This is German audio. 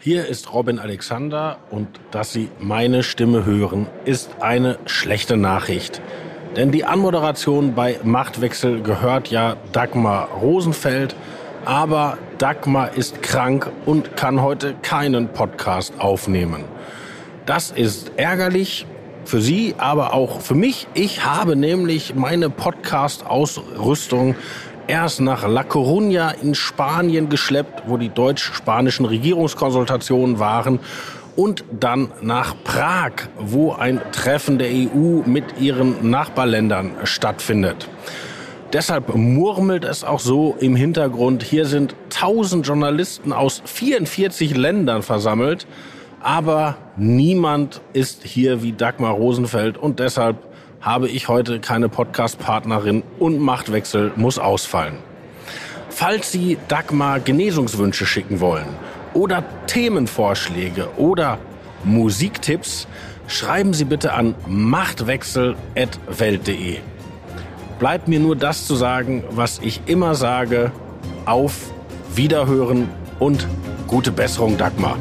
Hier ist Robin Alexander und dass Sie meine Stimme hören, ist eine schlechte Nachricht. Denn die Anmoderation bei Machtwechsel gehört ja Dagmar Rosenfeld, aber Dagmar ist krank und kann heute keinen Podcast aufnehmen. Das ist ärgerlich für Sie, aber auch für mich. Ich habe nämlich meine Podcast-Ausrüstung erst nach La Coruña in Spanien geschleppt, wo die deutsch-spanischen Regierungskonsultationen waren und dann nach Prag, wo ein Treffen der EU mit ihren Nachbarländern stattfindet. Deshalb murmelt es auch so im Hintergrund. Hier sind 1000 Journalisten aus 44 Ländern versammelt, aber niemand ist hier wie Dagmar Rosenfeld und deshalb habe ich heute keine Podcast-Partnerin und Machtwechsel muss ausfallen. Falls Sie Dagmar Genesungswünsche schicken wollen oder Themenvorschläge oder Musiktipps, schreiben Sie bitte an machtwechsel.welt.de. Bleibt mir nur das zu sagen, was ich immer sage. Auf Wiederhören und gute Besserung, Dagmar.